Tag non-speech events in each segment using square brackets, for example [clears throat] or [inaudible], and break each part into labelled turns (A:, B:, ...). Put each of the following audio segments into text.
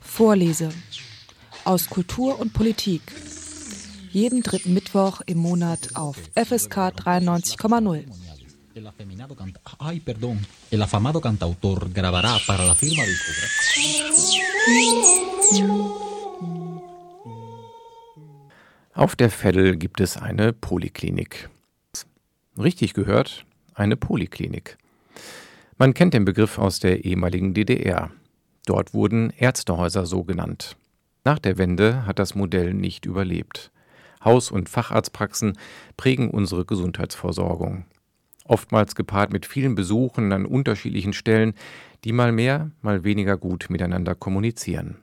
A: Vorlese aus Kultur und Politik. Jeden dritten Mittwoch im Monat auf FSK 93,0.
B: El afeminado canta Ay, perdón. El afamado cantautor grabará para la firma discográfica.
C: Auf der Veddel gibt es eine Poliklinik. Richtig gehört, eine Poliklinik. Man kennt den Begriff aus der ehemaligen DDR. Dort wurden Ärztehäuser so genannt. Nach der Wende hat das Modell nicht überlebt. Haus- und Facharztpraxen prägen unsere Gesundheitsversorgung oftmals gepaart mit vielen Besuchen an unterschiedlichen Stellen, die mal mehr, mal weniger gut miteinander kommunizieren.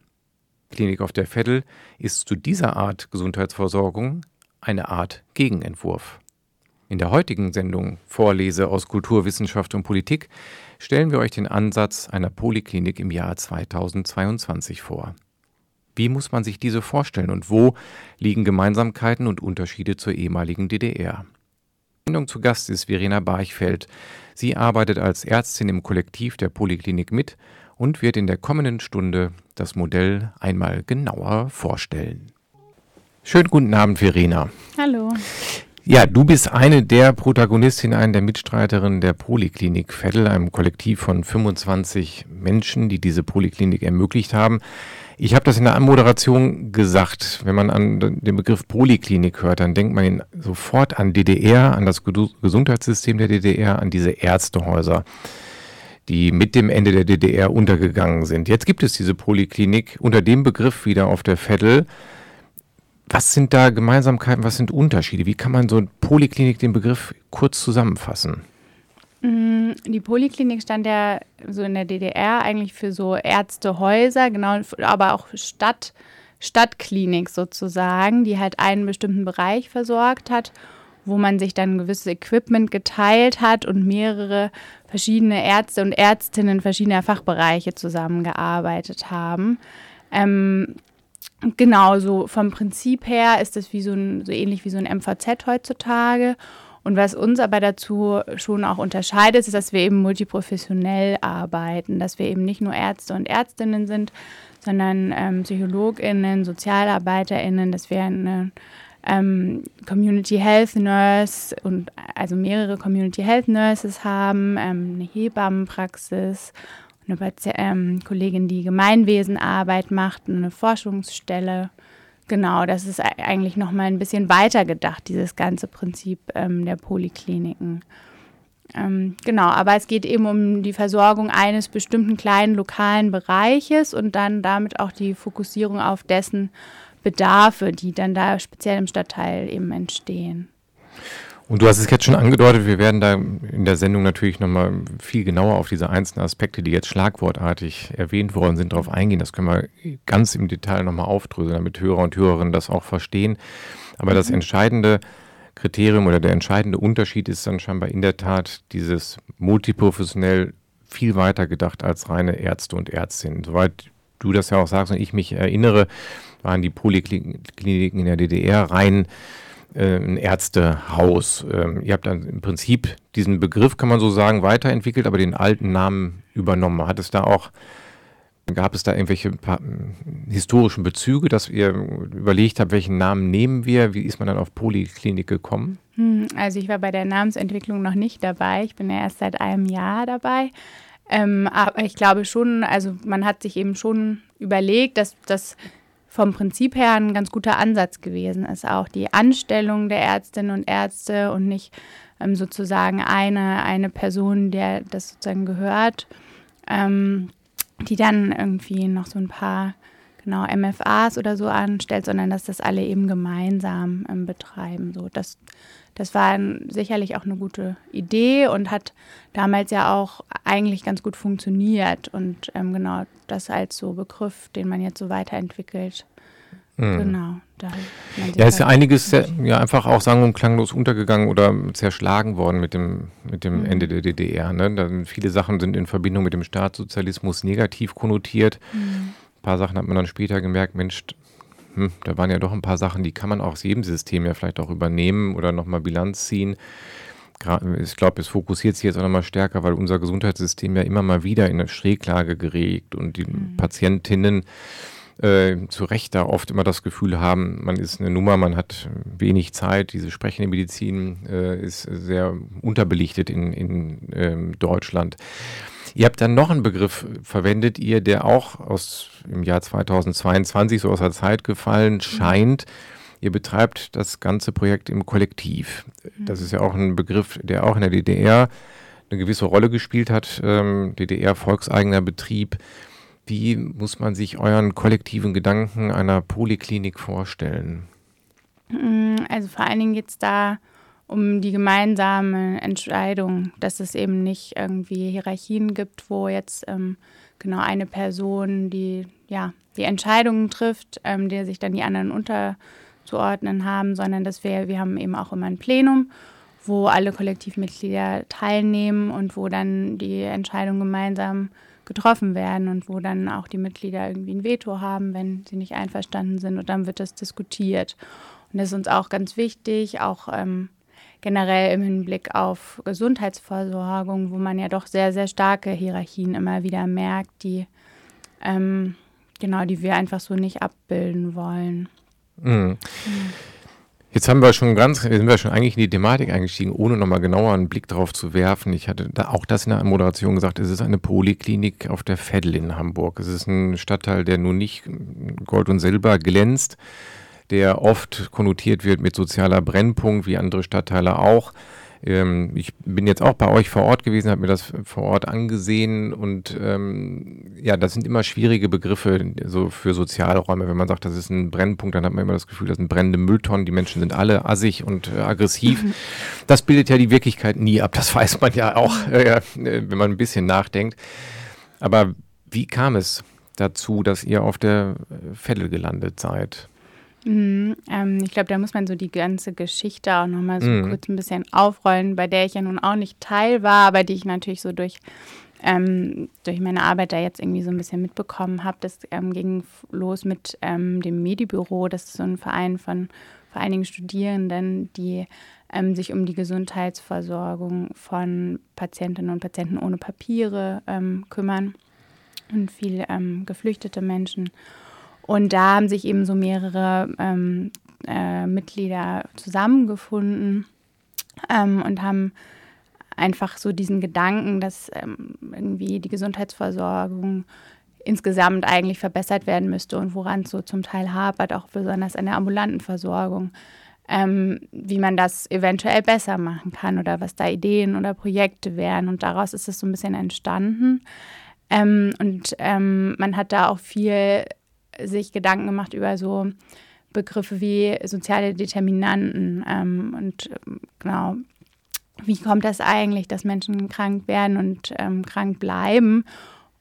C: Klinik auf der Veddel ist zu dieser Art Gesundheitsversorgung eine Art Gegenentwurf. In der heutigen Sendung Vorlese aus Kulturwissenschaft und Politik stellen wir euch den Ansatz einer Poliklinik im Jahr 2022 vor. Wie muss man sich diese vorstellen und wo liegen Gemeinsamkeiten und Unterschiede zur ehemaligen DDR? Sendung zu Gast ist Verena Barchfeld. Sie arbeitet als Ärztin im Kollektiv der Poliklinik mit und wird in der kommenden Stunde das Modell einmal genauer vorstellen. Schönen guten Abend, Verena.
D: Hallo.
C: Ja, du bist eine der Protagonistinnen, eine der Mitstreiterinnen der Poliklinik Veddel, einem Kollektiv von 25 Menschen, die diese Poliklinik ermöglicht haben. Ich habe das in der Anmoderation gesagt. Wenn man an den Begriff Poliklinik hört, dann denkt man sofort an DDR, an das Gesundheitssystem der DDR, an diese Ärztehäuser, die mit dem Ende der DDR untergegangen sind. Jetzt gibt es diese Poliklinik unter dem Begriff wieder auf der Vettel. Was sind da Gemeinsamkeiten, was sind Unterschiede? Wie kann man so Poliklinik den Begriff kurz zusammenfassen?
D: Mm, die Poliklinik stand ja so in der DDR eigentlich für so Ärztehäuser, genau, aber auch Stadt, Stadtklinik sozusagen, die halt einen bestimmten Bereich versorgt hat, wo man sich dann gewisses Equipment geteilt hat und mehrere verschiedene Ärzte und Ärztinnen verschiedener Fachbereiche zusammengearbeitet haben. Ähm, genau, so vom Prinzip her ist das wie so, ein, so ähnlich wie so ein MVZ heutzutage. Und was uns aber dazu schon auch unterscheidet, ist, dass wir eben multiprofessionell arbeiten, dass wir eben nicht nur Ärzte und Ärztinnen sind, sondern ähm, PsychologInnen, SozialarbeiterInnen, dass wir eine ähm, Community Health Nurse und also mehrere Community Health Nurses haben, ähm, eine Hebammenpraxis, eine ähm, Kollegin, die Gemeinwesenarbeit macht, eine Forschungsstelle Genau, das ist eigentlich noch mal ein bisschen weiter gedacht, dieses ganze Prinzip ähm, der Polikliniken. Ähm, genau, aber es geht eben um die Versorgung eines bestimmten kleinen lokalen Bereiches und dann damit auch die Fokussierung auf dessen Bedarfe, die dann da speziell im Stadtteil eben entstehen.
C: Und du hast es jetzt schon angedeutet, wir werden da in der Sendung natürlich nochmal viel genauer auf diese einzelnen Aspekte, die jetzt schlagwortartig erwähnt worden sind, darauf eingehen. Das können wir ganz im Detail nochmal aufdröseln, damit Hörer und Hörerinnen das auch verstehen. Aber das mhm. entscheidende Kriterium oder der entscheidende Unterschied ist dann scheinbar in der Tat dieses multiprofessionell viel weiter gedacht als reine Ärzte und Ärztinnen. Soweit du das ja auch sagst und ich mich erinnere, waren die Polikliniken in der DDR rein ein Ärztehaus. Ähm, ihr habt dann im Prinzip diesen Begriff, kann man so sagen, weiterentwickelt, aber den alten Namen übernommen. Hat es da auch, gab es da irgendwelche historischen Bezüge, dass ihr überlegt habt, welchen Namen nehmen wir? Wie ist man dann auf Poliklinik gekommen?
D: Hm, also ich war bei der Namensentwicklung noch nicht dabei. Ich bin ja erst seit einem Jahr dabei. Ähm, aber ich glaube schon, also man hat sich eben schon überlegt, dass das vom Prinzip her ein ganz guter Ansatz gewesen ist. Auch die Anstellung der Ärztinnen und Ärzte und nicht ähm, sozusagen eine, eine Person, der das sozusagen gehört, ähm, die dann irgendwie noch so ein paar genau MFAs oder so anstellt, sondern dass das alle eben gemeinsam ähm, betreiben. So, das, das war sicherlich auch eine gute Idee und hat damals ja auch eigentlich ganz gut funktioniert. Und ähm, genau das als so Begriff, den man jetzt so weiterentwickelt. Mhm. Genau. Da
C: ja, ist ja halt einiges sehr, ja einfach auch sagen und klanglos untergegangen oder zerschlagen worden mit dem, mit dem mhm. Ende der DDR. Ne? Da viele Sachen sind in Verbindung mit dem Staatssozialismus negativ konnotiert. Mhm. Ein paar Sachen hat man dann später gemerkt, Mensch, hm, da waren ja doch ein paar Sachen, die kann man auch aus jedem System ja vielleicht auch übernehmen oder nochmal Bilanz ziehen. ich glaube, es fokussiert sich jetzt auch nochmal stärker, weil unser Gesundheitssystem ja immer mal wieder in eine Schräglage geregt und die mhm. Patientinnen äh, zu Recht da oft immer das Gefühl haben, man ist eine Nummer, man hat wenig Zeit. Diese sprechende Medizin äh, ist sehr unterbelichtet in, in ähm, Deutschland. Ihr habt dann noch einen Begriff verwendet, ihr, der auch aus im Jahr 2022 so aus der Zeit gefallen mhm. scheint. Ihr betreibt das ganze Projekt im Kollektiv. Das mhm. ist ja auch ein Begriff, der auch in der DDR eine gewisse Rolle gespielt hat. Ähm, DDR volkseigener Betrieb. Wie muss man sich euren kollektiven Gedanken einer Poliklinik vorstellen?
D: Mm, also vor allen Dingen geht es da um die gemeinsame Entscheidung, dass es eben nicht irgendwie Hierarchien gibt, wo jetzt ähm, genau eine Person die ja die Entscheidungen trifft, ähm, der sich dann die anderen unterzuordnen haben, sondern dass wir wir haben eben auch immer ein Plenum, wo alle Kollektivmitglieder teilnehmen und wo dann die Entscheidungen gemeinsam getroffen werden und wo dann auch die Mitglieder irgendwie ein Veto haben, wenn sie nicht einverstanden sind und dann wird das diskutiert. Und das ist uns auch ganz wichtig, auch ähm, generell im Hinblick auf Gesundheitsversorgung, wo man ja doch sehr, sehr starke Hierarchien immer wieder merkt, die ähm, genau, die wir einfach so nicht abbilden wollen. Mhm.
C: Jetzt haben wir schon ganz, sind wir schon eigentlich in die Thematik eingestiegen, ohne nochmal genauer einen Blick darauf zu werfen. Ich hatte da auch das in der Moderation gesagt, es ist eine Poliklinik auf der Veddel in Hamburg. Es ist ein Stadtteil, der nun nicht Gold und Silber glänzt, der oft konnotiert wird mit sozialer Brennpunkt, wie andere Stadtteile auch. Ähm, ich bin jetzt auch bei euch vor Ort gewesen, habe mir das vor Ort angesehen und ähm, ja, das sind immer schwierige Begriffe so für Sozialräume. Wenn man sagt, das ist ein Brennpunkt, dann hat man immer das Gefühl, das sind brennende Mülltonnen, die Menschen sind alle assig und äh, aggressiv. Mhm. Das bildet ja die Wirklichkeit nie ab, das [laughs] weiß man ja auch, äh, wenn man ein bisschen nachdenkt. Aber wie kam es dazu, dass ihr auf der Veddel gelandet seid?
D: Mhm, ähm, ich glaube, da muss man so die ganze Geschichte auch nochmal so mhm. kurz ein bisschen aufrollen, bei der ich ja nun auch nicht Teil war, aber die ich natürlich so durch, ähm, durch meine Arbeit da jetzt irgendwie so ein bisschen mitbekommen habe. Das ähm, ging los mit ähm, dem Medibüro. Das ist so ein Verein von vor allen Dingen Studierenden, die ähm, sich um die Gesundheitsversorgung von Patientinnen und Patienten ohne Papiere ähm, kümmern und viel geflüchtete Menschen. Und da haben sich eben so mehrere ähm, äh, Mitglieder zusammengefunden ähm, und haben einfach so diesen Gedanken, dass ähm, irgendwie die Gesundheitsversorgung insgesamt eigentlich verbessert werden müsste und woran es so zum Teil hapert, auch besonders an der ambulanten Versorgung, ähm, wie man das eventuell besser machen kann oder was da Ideen oder Projekte wären. Und daraus ist es so ein bisschen entstanden. Ähm, und ähm, man hat da auch viel sich Gedanken gemacht über so Begriffe wie soziale Determinanten ähm, und ähm, genau, wie kommt das eigentlich, dass Menschen krank werden und ähm, krank bleiben?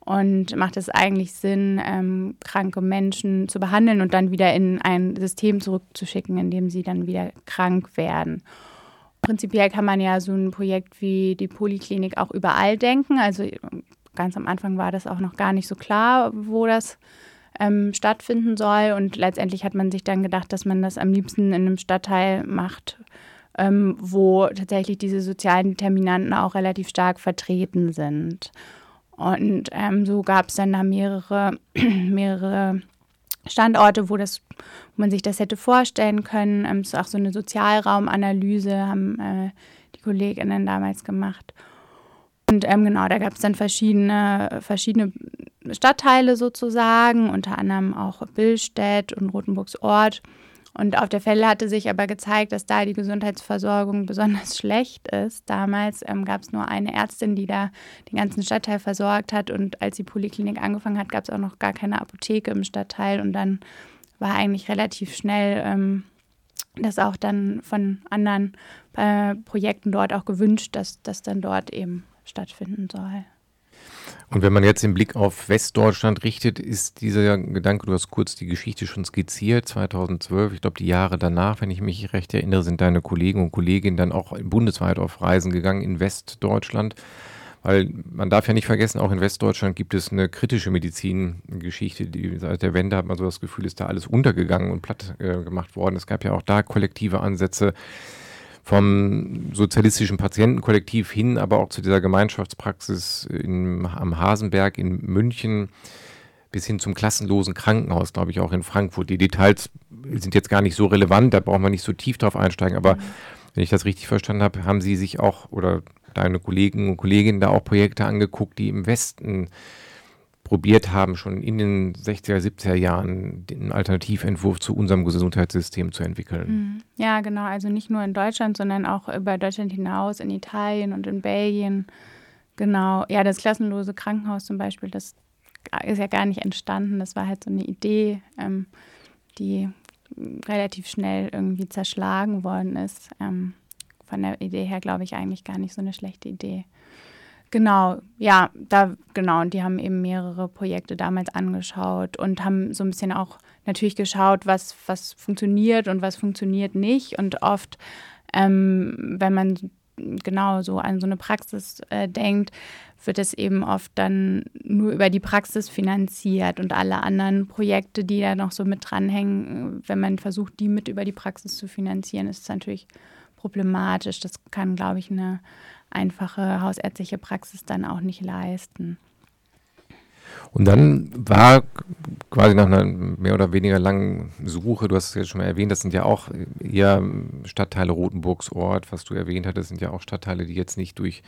D: Und macht es eigentlich Sinn, ähm, kranke Menschen zu behandeln und dann wieder in ein System zurückzuschicken, in dem sie dann wieder krank werden? Prinzipiell kann man ja so ein Projekt wie die Poliklinik auch überall denken. Also ganz am Anfang war das auch noch gar nicht so klar, wo das ähm, stattfinden soll. Und letztendlich hat man sich dann gedacht, dass man das am liebsten in einem Stadtteil macht, ähm, wo tatsächlich diese sozialen Determinanten auch relativ stark vertreten sind. Und ähm, so gab es dann da mehrere, [clears throat] mehrere Standorte, wo, das, wo man sich das hätte vorstellen können. Ähm, es ist auch so eine Sozialraumanalyse, haben äh, die Kolleginnen damals gemacht. Und ähm, genau, da gab es dann verschiedene, verschiedene Stadtteile sozusagen, unter anderem auch Billstedt und Rotenburgs Ort. Und auf der Fälle hatte sich aber gezeigt, dass da die Gesundheitsversorgung besonders [laughs] schlecht ist. Damals ähm, gab es nur eine Ärztin, die da den ganzen Stadtteil versorgt hat. Und als die Poliklinik angefangen hat, gab es auch noch gar keine Apotheke im Stadtteil. Und dann war eigentlich relativ schnell ähm, das auch dann von anderen äh, Projekten dort auch gewünscht, dass das dann dort eben stattfinden soll.
C: Und wenn man jetzt den Blick auf Westdeutschland richtet, ist dieser Gedanke, du hast kurz die Geschichte schon skizziert, 2012, ich glaube die Jahre danach, wenn ich mich recht erinnere, sind deine Kollegen und Kolleginnen dann auch bundesweit auf Reisen gegangen in Westdeutschland. Weil man darf ja nicht vergessen, auch in Westdeutschland gibt es eine kritische Medizingeschichte, die seit der Wende hat man so das Gefühl, ist da alles untergegangen und platt äh, gemacht worden. Es gab ja auch da kollektive Ansätze vom sozialistischen Patientenkollektiv hin, aber auch zu dieser Gemeinschaftspraxis in, am Hasenberg in München bis hin zum klassenlosen Krankenhaus, glaube ich, auch in Frankfurt. Die Details sind jetzt gar nicht so relevant, da brauchen wir nicht so tief drauf einsteigen, aber mhm. wenn ich das richtig verstanden habe, haben Sie sich auch oder deine Kollegen und Kolleginnen da auch Projekte angeguckt, die im Westen probiert haben, schon in den 60er, 70er Jahren den Alternativentwurf zu unserem Gesundheitssystem zu entwickeln.
D: Mhm. Ja, genau. Also nicht nur in Deutschland, sondern auch über Deutschland hinaus, in Italien und in Belgien. Genau. Ja, das klassenlose Krankenhaus zum Beispiel, das ist ja gar nicht entstanden. Das war halt so eine Idee, ähm, die relativ schnell irgendwie zerschlagen worden ist. Ähm, von der Idee her glaube ich eigentlich gar nicht so eine schlechte Idee. Genau, ja, da, genau, und die haben eben mehrere Projekte damals angeschaut und haben so ein bisschen auch natürlich geschaut, was, was funktioniert und was funktioniert nicht. Und oft, ähm, wenn man genau so an so eine Praxis äh, denkt, wird es eben oft dann nur über die Praxis finanziert und alle anderen Projekte, die da noch so mit dranhängen, wenn man versucht, die mit über die Praxis zu finanzieren, ist es natürlich problematisch. Das kann, glaube ich, eine einfache hausärztliche Praxis dann auch nicht leisten.
C: Und dann war quasi nach einer mehr oder weniger langen Suche, du hast es jetzt schon mal erwähnt, das sind ja auch eher Stadtteile Rotenburgs Ort, was du erwähnt hattest, sind ja auch Stadtteile, die jetzt nicht durch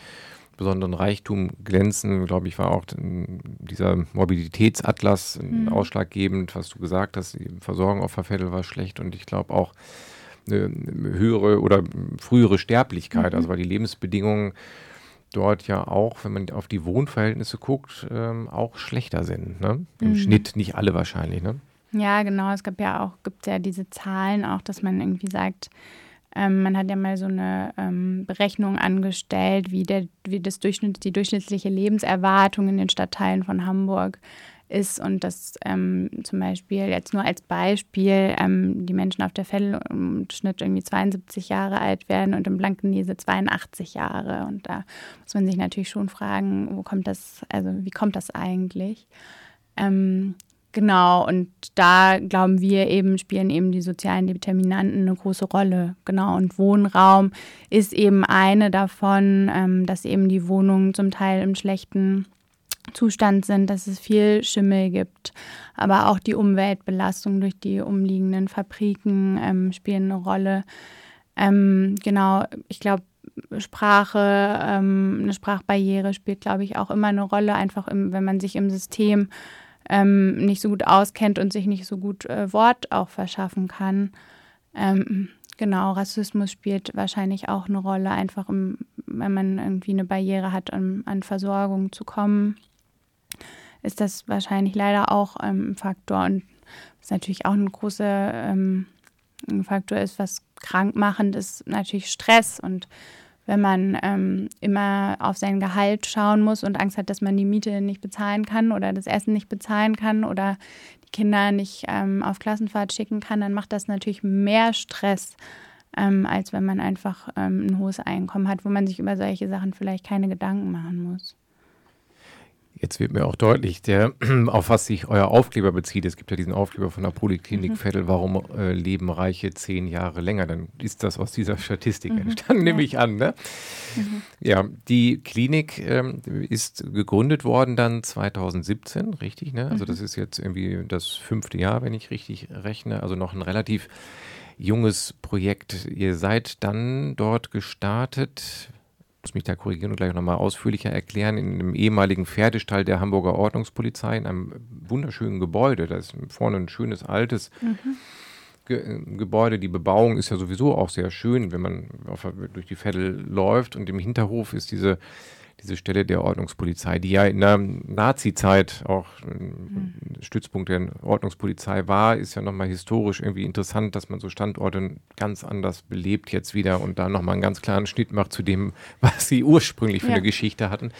C: besonderen Reichtum glänzen. Glaube ich, war auch dieser Mobilitätsatlas mhm. ausschlaggebend, was du gesagt hast. Die Versorgung auf Vervettel war schlecht und ich glaube auch eine höhere oder frühere Sterblichkeit, mhm. also weil die Lebensbedingungen dort ja auch, wenn man auf die Wohnverhältnisse guckt, ähm, auch schlechter sind. Ne? Im mhm. Schnitt nicht alle wahrscheinlich. Ne?
D: Ja, genau. Es gab ja auch, gibt ja diese Zahlen auch, dass man irgendwie sagt, ähm, man hat ja mal so eine ähm, Berechnung angestellt, wie, der, wie das Durchschnitt, die durchschnittliche Lebenserwartung in den Stadtteilen von Hamburg ist und dass ähm, zum Beispiel jetzt nur als Beispiel ähm, die Menschen auf der Fell im Schnitt irgendwie 72 Jahre alt werden und im Blankenese 82 Jahre. Und da muss man sich natürlich schon fragen, wo kommt das, also wie kommt das eigentlich? Ähm, genau, und da glauben wir eben, spielen eben die sozialen Determinanten eine große Rolle. Genau, und Wohnraum ist eben eine davon, ähm, dass eben die Wohnungen zum Teil im schlechten Zustand sind, dass es viel Schimmel gibt. Aber auch die Umweltbelastung durch die umliegenden Fabriken ähm, spielen eine Rolle. Ähm, genau, ich glaube, Sprache, ähm, eine Sprachbarriere spielt, glaube ich, auch immer eine Rolle, einfach im, wenn man sich im System ähm, nicht so gut auskennt und sich nicht so gut äh, Wort auch verschaffen kann. Ähm, genau, Rassismus spielt wahrscheinlich auch eine Rolle, einfach im, wenn man irgendwie eine Barriere hat, um an Versorgung zu kommen ist das wahrscheinlich leider auch ähm, ein Faktor. Und was natürlich auch ein großer ähm, Faktor ist, was krankmachend ist, natürlich Stress. Und wenn man ähm, immer auf sein Gehalt schauen muss und Angst hat, dass man die Miete nicht bezahlen kann oder das Essen nicht bezahlen kann oder die Kinder nicht ähm, auf Klassenfahrt schicken kann, dann macht das natürlich mehr Stress, ähm, als wenn man einfach ähm, ein hohes Einkommen hat, wo man sich über solche Sachen vielleicht keine Gedanken machen muss.
C: Jetzt wird mir auch deutlich, der, [clears throat] auf was sich euer Aufkleber bezieht. Es gibt ja diesen Aufkleber von der Poliklinik mhm. Vettel, warum äh, leben Reiche zehn Jahre länger? Dann ist das aus dieser Statistik mhm. entstanden, ja. nehme ich an. Ne? Mhm. Ja, die Klinik ähm, ist gegründet worden dann 2017, richtig? Ne? Also das mhm. ist jetzt irgendwie das fünfte Jahr, wenn ich richtig rechne. Also noch ein relativ junges Projekt. Ihr seid dann dort gestartet muss mich da korrigieren und gleich nochmal ausführlicher erklären, in einem ehemaligen Pferdestall der Hamburger Ordnungspolizei, in einem wunderschönen Gebäude. Da ist vorne ein schönes altes mhm. Ge Gebäude. Die Bebauung ist ja sowieso auch sehr schön, wenn man auf, durch die Veddel läuft. Und im Hinterhof ist diese diese Stelle der Ordnungspolizei, die ja in der Nazi-Zeit auch mhm. Stützpunkt der Ordnungspolizei war, ist ja nochmal historisch irgendwie interessant, dass man so Standorte ganz anders belebt jetzt wieder und da nochmal einen ganz klaren Schnitt macht zu dem, [laughs] was sie ursprünglich für ja. eine Geschichte hatten.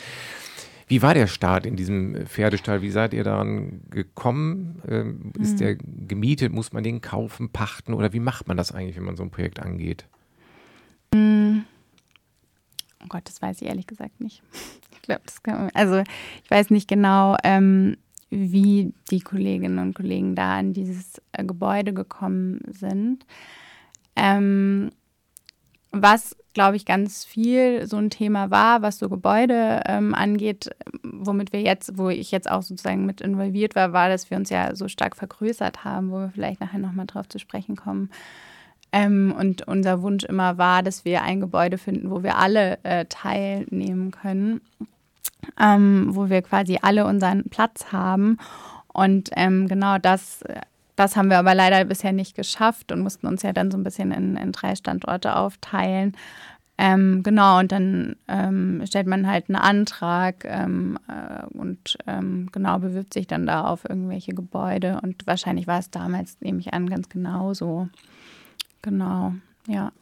C: Wie war der Start in diesem Pferdestall? Wie seid ihr daran gekommen? Ähm, ist mhm. der gemietet? Muss man den kaufen, pachten? Oder wie macht man das eigentlich, wenn man so ein Projekt angeht?
D: Mhm. Oh Gott, das weiß ich ehrlich gesagt nicht. [laughs] Ich glaube, das kann man, also ich weiß nicht genau, ähm, wie die Kolleginnen und Kollegen da an dieses äh, Gebäude gekommen sind. Ähm, was, glaube ich, ganz viel so ein Thema war, was so Gebäude ähm, angeht, womit wir jetzt, wo ich jetzt auch sozusagen mit involviert war, war, dass wir uns ja so stark vergrößert haben, wo wir vielleicht nachher nochmal drauf zu sprechen kommen. Ähm, und unser Wunsch immer war, dass wir ein Gebäude finden, wo wir alle äh, teilnehmen können, ähm, wo wir quasi alle unseren Platz haben. Und ähm, genau das, das haben wir aber leider bisher nicht geschafft und mussten uns ja dann so ein bisschen in, in drei Standorte aufteilen. Ähm, genau, und dann ähm, stellt man halt einen Antrag ähm, äh, und ähm, genau bewirbt sich dann da auf irgendwelche Gebäude. Und wahrscheinlich war es damals, nehme ich an, ganz genauso. Genau, ja.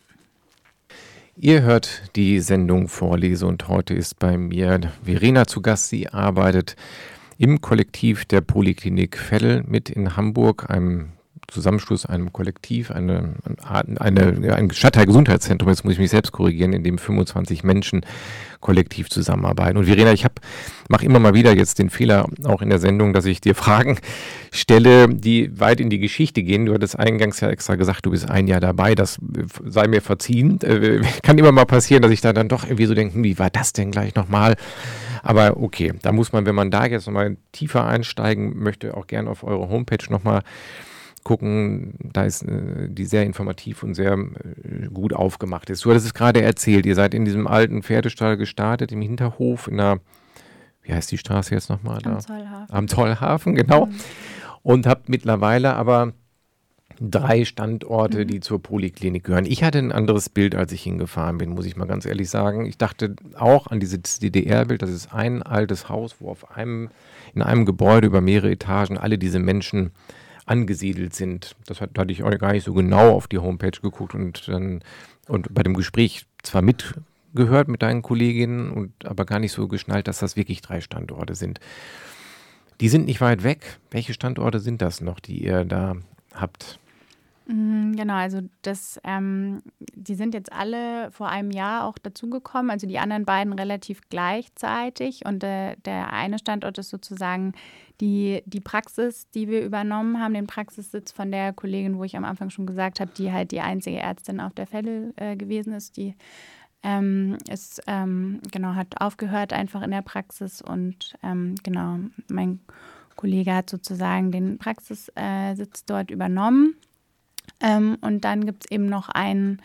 C: Ihr hört die Sendung Vorlese und heute ist bei mir Verena zu Gast. Sie arbeitet im Kollektiv der Poliklinik Veddel mit in Hamburg, einem Zusammenschluss, einem Kollektiv, eine, eine, ein Stadtteilgesundheitszentrum, jetzt muss ich mich selbst korrigieren, in dem 25 Menschen kollektiv zusammenarbeiten. Und Verena, ich mache immer mal wieder jetzt den Fehler, auch in der Sendung, dass ich dir Fragen [laughs] stelle, die weit in die Geschichte gehen. Du hattest eingangs ja extra gesagt, du bist ein Jahr dabei, das sei mir verziehen. Äh, kann immer mal passieren, dass ich da dann doch irgendwie so denke, hm, wie war das denn gleich nochmal? Aber okay, da muss man, wenn man da jetzt nochmal tiefer einsteigen möchte, auch gerne auf eure Homepage nochmal gucken. Da ist äh, die sehr informativ und sehr äh, gut aufgemacht ist. Du hattest es gerade erzählt, ihr seid in diesem alten Pferdestall gestartet, im Hinterhof, in der, wie heißt die Straße jetzt nochmal da?
D: Am Zollhafen.
C: Am Zollhafen, genau.
D: Mhm.
C: Und habt mittlerweile aber drei Standorte, mhm. die zur Poliklinik gehören. Ich hatte ein anderes Bild, als ich hingefahren bin, muss ich mal ganz ehrlich sagen. Ich dachte auch an dieses DDR-Bild, das ist ein altes Haus, wo auf einem, in einem Gebäude über mehrere Etagen alle diese Menschen angesiedelt sind. Das hat, hatte ich auch gar nicht so genau auf die Homepage geguckt und dann und bei dem Gespräch zwar mitgehört mit deinen Kolleginnen und aber gar nicht so geschnallt, dass das wirklich drei Standorte sind. Die sind nicht weit weg. Welche Standorte sind das noch, die ihr da habt?
D: Mhm, genau, also das, ähm, die sind jetzt alle vor einem Jahr auch dazugekommen, also die anderen beiden relativ gleichzeitig. Und äh, der eine Standort ist sozusagen die, die Praxis, die wir übernommen haben, den Praxissitz von der Kollegin, wo ich am Anfang schon gesagt habe, die halt die einzige Ärztin auf der Fälle äh, gewesen ist, die ähm, ist, ähm, genau, hat aufgehört einfach in der Praxis und ähm, genau, mein Kollege hat sozusagen den Praxissitz äh, dort übernommen. Ähm, und dann gibt es eben noch einen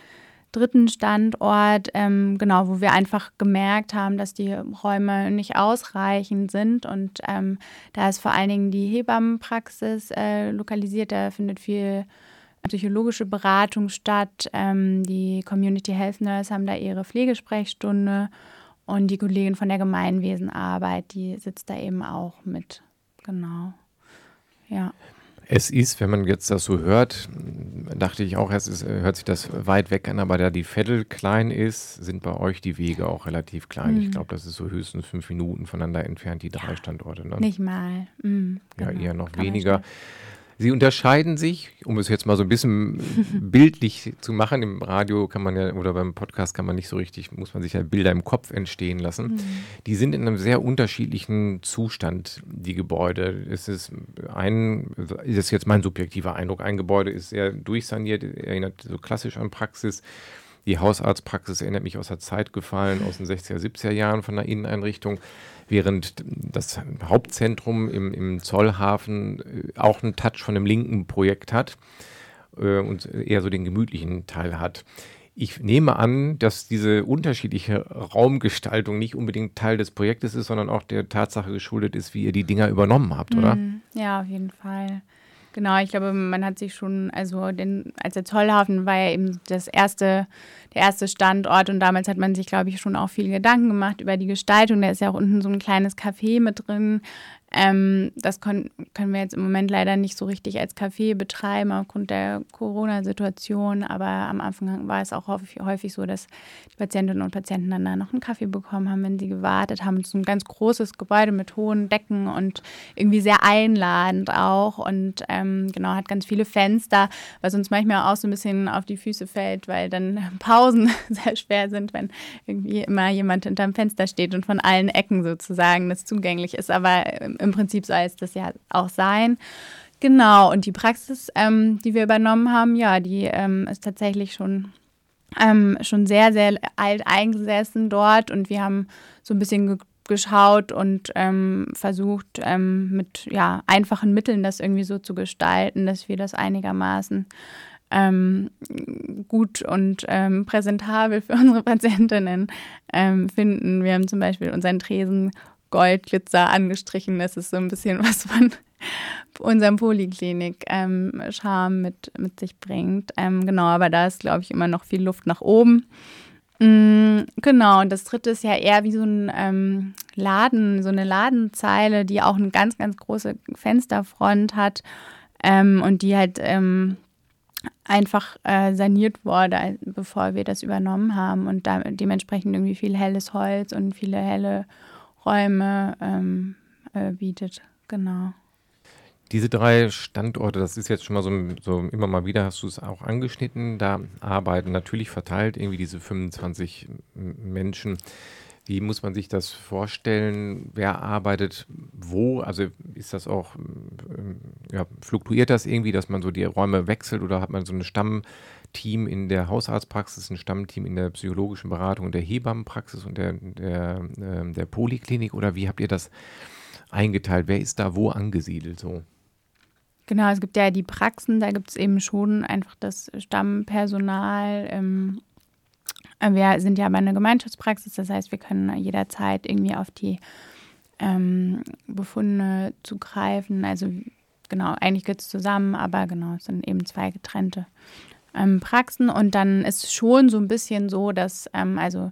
D: dritten Standort, ähm, genau, wo wir einfach gemerkt haben, dass die Räume nicht ausreichend sind. Und ähm, da ist vor allen Dingen die Hebammenpraxis äh, lokalisiert. Da findet viel psychologische Beratung statt. Ähm, die Community Health Nurse haben da ihre Pflegesprechstunde. Und die Kollegin von der Gemeinwesenarbeit, die sitzt da eben auch mit. Genau. Ja.
C: Es ist, wenn man jetzt das so hört, dachte ich auch, es ist, hört sich das weit weg an, aber da die Vettel klein ist, sind bei euch die Wege auch relativ klein. Mhm. Ich glaube, das ist so höchstens fünf Minuten voneinander entfernt, die drei ja, Standorte. Ne?
D: Nicht mal. Mhm,
C: genau. Ja, eher noch Kann weniger. Sie unterscheiden sich, um es jetzt mal so ein bisschen [laughs] bildlich zu machen. Im Radio kann man ja oder beim Podcast kann man nicht so richtig, muss man sich ja Bilder im Kopf entstehen lassen. Mhm. Die sind in einem sehr unterschiedlichen Zustand, die Gebäude. Es ist ein, das ist jetzt mein subjektiver Eindruck, ein Gebäude ist sehr durchsaniert, erinnert so klassisch an Praxis. Die Hausarztpraxis erinnert mich aus der Zeit gefallen, aus den 60er, 70er Jahren von der Inneneinrichtung während das Hauptzentrum im, im Zollhafen äh, auch einen Touch von einem linken Projekt hat äh, und eher so den gemütlichen Teil hat. Ich nehme an, dass diese unterschiedliche Raumgestaltung nicht unbedingt Teil des Projektes ist, sondern auch der Tatsache geschuldet ist, wie ihr die Dinger übernommen habt, oder?
D: Mhm. Ja, auf jeden Fall. Genau, ich glaube, man hat sich schon, also den, als der Zollhafen war ja eben das erste, der erste Standort und damals hat man sich, glaube ich, schon auch viel Gedanken gemacht über die Gestaltung. Da ist ja auch unten so ein kleines Café mit drin. Ähm, das können, wir jetzt im Moment leider nicht so richtig als Café betreiben aufgrund der Corona-Situation. Aber am Anfang war es auch häufig, häufig, so, dass die Patientinnen und Patienten dann da noch einen Kaffee bekommen haben, wenn sie gewartet haben. Es ist ein ganz großes Gebäude mit hohen Decken und irgendwie sehr einladend auch. Und ähm, genau, hat ganz viele Fenster, was uns manchmal auch so ein bisschen auf die Füße fällt, weil dann [laughs] Pausen [laughs] sehr schwer sind, wenn irgendwie immer jemand hinterm Fenster steht und von allen Ecken sozusagen das zugänglich ist. Aber im Prinzip soll es das ja auch sein. Genau, und die Praxis, ähm, die wir übernommen haben, ja, die ähm, ist tatsächlich schon ähm, schon sehr, sehr alt eingesessen dort und wir haben so ein bisschen ge geschaut und ähm, versucht, ähm, mit ja, einfachen Mitteln das irgendwie so zu gestalten, dass wir das einigermaßen ähm, gut und präsentabel für [laughs] unsere Patientinnen finden. Wir haben zum Beispiel unseren Tresen Goldglitzer angestrichen. Das ist so ein bisschen was von unserem Poliklinik-Charme ähm, mit, mit sich bringt. Ähm, genau, aber da ist, glaube ich, immer noch viel Luft nach oben. Mm, genau, und das dritte ist ja eher wie so ein ähm, Laden, so eine Ladenzeile, die auch eine ganz, ganz große Fensterfront hat ähm, und die halt ähm, einfach äh, saniert wurde, bevor wir das übernommen haben und da, dementsprechend irgendwie viel helles Holz und viele helle Räume ähm, äh, bietet. Genau.
C: Diese drei Standorte, das ist jetzt schon mal so, so immer mal wieder, hast du es auch angeschnitten, da arbeiten natürlich verteilt irgendwie diese 25 Menschen. Wie muss man sich das vorstellen? Wer arbeitet wo? Also ist das auch, ähm, ja, fluktuiert das irgendwie, dass man so die Räume wechselt oder hat man so ein Stammteam in der Hausarztpraxis, ein Stammteam in der psychologischen Beratung der Hebammenpraxis und der, der, äh, der Poliklinik oder wie habt ihr das eingeteilt? Wer ist da wo angesiedelt so?
D: Genau, es gibt ja die Praxen, da gibt es eben schon einfach das Stammpersonal. Ähm, wir sind ja aber eine Gemeinschaftspraxis, das heißt, wir können jederzeit irgendwie auf die ähm, Befunde zugreifen. Also genau, eigentlich geht es zusammen, aber genau, es sind eben zwei getrennte ähm, Praxen. Und dann ist schon so ein bisschen so, dass ähm, also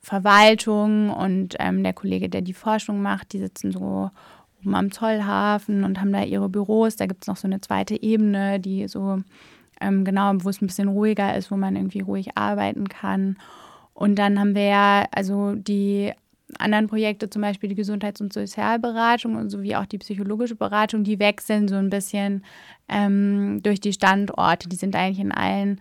D: Verwaltung und ähm, der Kollege, der die Forschung macht, die sitzen so oben am Zollhafen und haben da ihre Büros. Da gibt es noch so eine zweite Ebene, die so ähm, genau, wo es ein bisschen ruhiger ist, wo man irgendwie ruhig arbeiten kann. Und dann haben wir ja also die anderen Projekte, zum Beispiel die Gesundheits- und Sozialberatung und sowie auch die psychologische Beratung, die wechseln so ein bisschen ähm, durch die Standorte. Die sind eigentlich in allen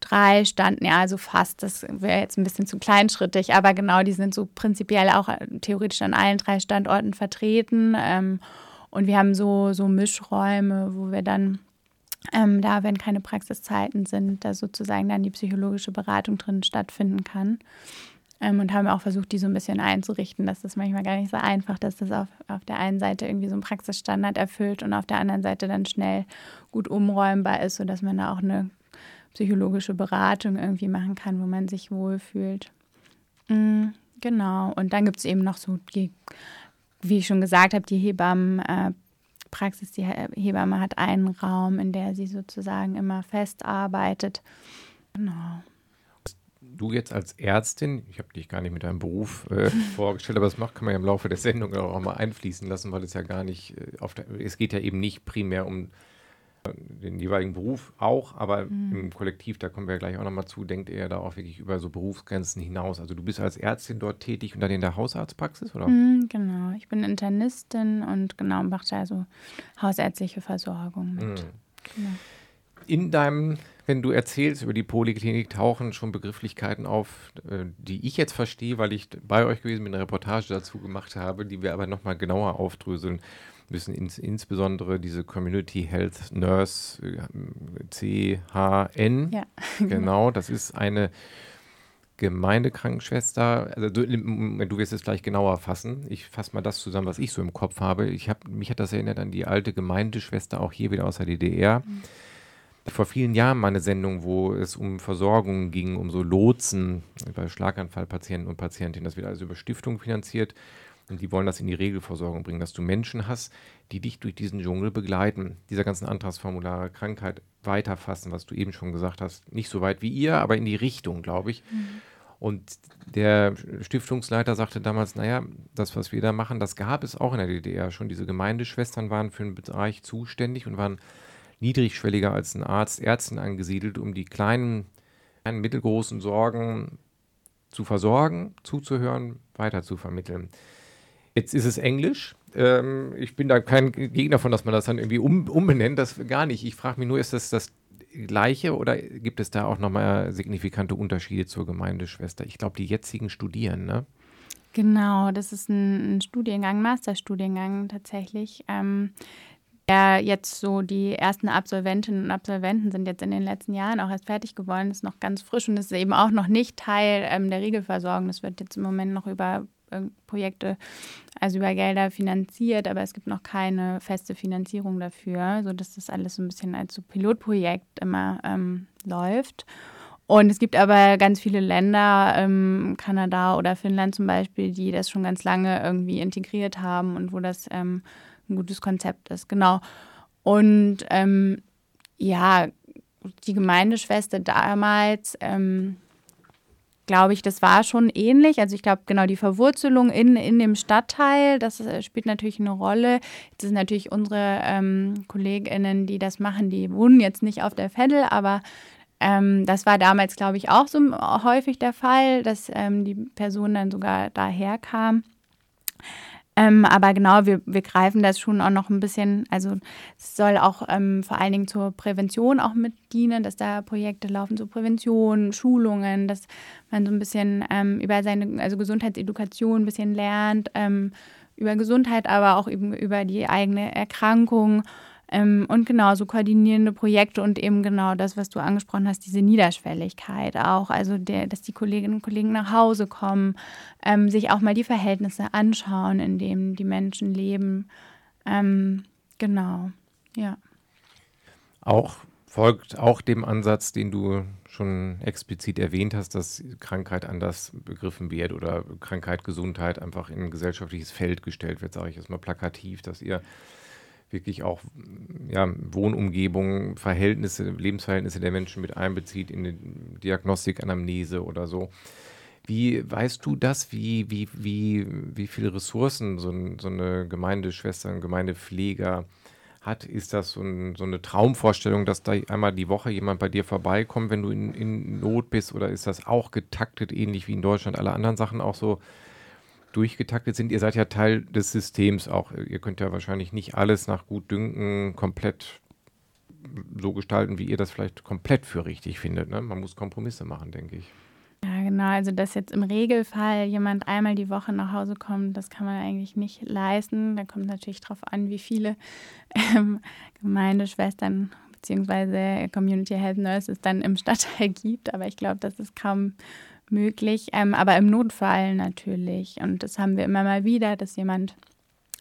D: drei standen, ja, also fast, das wäre jetzt ein bisschen zu kleinschrittig, aber genau, die sind so prinzipiell auch äh, theoretisch an allen drei Standorten vertreten. Ähm, und wir haben so, so Mischräume, wo wir dann ähm, da, wenn keine Praxiszeiten sind, da sozusagen dann die psychologische Beratung drin stattfinden kann. Ähm, und haben auch versucht, die so ein bisschen einzurichten, dass das manchmal gar nicht so einfach, dass das auf, auf der einen Seite irgendwie so einen Praxisstandard erfüllt und auf der anderen Seite dann schnell gut umräumbar ist, sodass man da auch eine psychologische Beratung irgendwie machen kann, wo man sich wohlfühlt. Mhm, genau. Und dann gibt es eben noch so die, wie ich schon gesagt habe, die Hebammenpraxis. die Hebamme hat einen Raum, in der sie sozusagen immer fest arbeitet. Genau.
C: Du jetzt als Ärztin, ich habe dich gar nicht mit deinem Beruf äh, [laughs] vorgestellt, aber das macht, kann man ja im Laufe der Sendung auch mal einfließen lassen, weil es ja gar nicht, äh, auf der, es geht ja eben nicht primär um den jeweiligen Beruf auch, aber mhm. im Kollektiv, da kommen wir gleich auch nochmal zu, denkt er da auch wirklich über so Berufsgrenzen hinaus. Also du bist als Ärztin dort tätig und dann in der Hausarztpraxis, oder?
D: Mhm, genau, ich bin Internistin und genau mache da so hausärztliche Versorgung mit. Mhm. Genau.
C: In deinem, wenn du erzählst über die Poliklinik, tauchen schon Begrifflichkeiten auf, äh, die ich jetzt verstehe, weil ich bei euch gewesen bin, eine Reportage dazu gemacht habe, die wir aber nochmal genauer aufdröseln müssen ins, insbesondere diese Community Health Nurse CHN. Ja. [laughs] Genau, das ist eine Gemeindekrankenschwester. Also du, du wirst es gleich genauer fassen. Ich fasse mal das zusammen, was ich so im Kopf habe. Ich hab, mich hat das erinnert an die alte Gemeindeschwester, auch hier wieder aus der DDR. Mhm. Vor vielen Jahren mal eine Sendung, wo es um Versorgung ging, um so Lotsen bei Schlaganfallpatienten und Patientinnen. Das wird also über Stiftung finanziert. Und die wollen das in die Regelversorgung bringen, dass du Menschen hast, die dich durch diesen Dschungel begleiten, dieser ganzen Antragsformulare, Krankheit weiterfassen, was du eben schon gesagt hast. Nicht so weit wie ihr, aber in die Richtung, glaube ich. Mhm. Und der Stiftungsleiter sagte damals, naja, das, was wir da machen, das gab es auch in der DDR schon. Diese Gemeindeschwestern waren für einen Bereich zuständig und waren niedrigschwelliger als ein Arzt, Ärztin angesiedelt, um die kleinen, kleinen mittelgroßen Sorgen zu versorgen, zuzuhören, weiter zu vermitteln. Jetzt ist es Englisch. Ähm, ich bin da kein Gegner von, dass man das dann irgendwie um, umbenennt. Das gar nicht. Ich frage mich nur, ist das das Gleiche oder gibt es da auch nochmal signifikante Unterschiede zur Gemeindeschwester? Ich glaube, die jetzigen studieren, ne?
D: Genau, das ist ein, ein Studiengang, Masterstudiengang tatsächlich. Ähm, Ja, jetzt so die ersten Absolventinnen und Absolventen sind jetzt in den letzten Jahren auch erst fertig geworden, ist noch ganz frisch und ist eben auch noch nicht Teil ähm, der Regelversorgung. Das wird jetzt im Moment noch über äh, Projekte, also über Gelder finanziert, aber es gibt noch keine feste Finanzierung dafür, sodass das alles so ein bisschen als so Pilotprojekt immer ähm, läuft. Und es gibt aber ganz viele Länder, ähm, Kanada oder Finnland zum Beispiel, die das schon ganz lange irgendwie integriert haben und wo das ähm, ein gutes Konzept ist, genau. Und ähm, ja, die Gemeindeschwester damals, ähm, glaube ich, das war schon ähnlich. Also ich glaube, genau die Verwurzelung in, in dem Stadtteil, das äh, spielt natürlich eine Rolle. Jetzt sind natürlich unsere ähm, KollegInnen, die das machen, die wohnen jetzt nicht auf der Veddel, aber ähm, das war damals, glaube ich, auch so häufig der Fall, dass ähm, die Person dann sogar daher kam. Ähm, aber genau, wir, wir greifen das schon auch noch ein bisschen, also es soll auch ähm, vor allen Dingen zur Prävention auch mit dienen, dass da Projekte laufen zur Prävention, Schulungen, dass man so ein bisschen ähm, über seine, also Gesundheitsedukation ein bisschen lernt, ähm, über Gesundheit, aber auch eben über die eigene Erkrankung ähm, und genau so koordinierende Projekte und eben genau das, was du angesprochen hast, diese Niederschwelligkeit auch. Also, der, dass die Kolleginnen und Kollegen nach Hause kommen, ähm, sich auch mal die Verhältnisse anschauen, in denen die Menschen leben. Ähm, genau, ja.
C: Auch folgt auch dem Ansatz, den du schon explizit erwähnt hast, dass Krankheit anders begriffen wird oder Krankheit, Gesundheit einfach in ein gesellschaftliches Feld gestellt wird, sage ich jetzt mal plakativ, dass ihr wirklich auch ja, Wohnumgebung, Verhältnisse, Lebensverhältnisse der Menschen mit einbezieht in die Diagnostik, Anamnese oder so. Wie weißt du das? Wie, wie, wie, wie viele Ressourcen so, so eine Gemeindeschwester, ein Gemeindepfleger hat? Ist das so, ein, so, eine Traumvorstellung, dass da einmal die Woche jemand bei dir vorbeikommt, wenn du in, in Not bist? Oder ist das auch getaktet, ähnlich wie in Deutschland alle anderen Sachen auch so durchgetaktet sind. Ihr seid ja Teil des Systems auch. Ihr könnt ja wahrscheinlich nicht alles nach Gutdünken komplett so gestalten, wie ihr das vielleicht komplett für richtig findet. Ne? Man muss Kompromisse machen, denke ich.
D: Ja, genau. Also, dass jetzt im Regelfall jemand einmal die Woche nach Hause kommt, das kann man eigentlich nicht leisten. Da kommt natürlich darauf an, wie viele ähm, Gemeindeschwestern bzw. Community Health Nurses dann im Stadtteil [laughs] gibt. Aber ich glaube, das ist kaum möglich, ähm, aber im Notfall natürlich. Und das haben wir immer mal wieder, dass jemand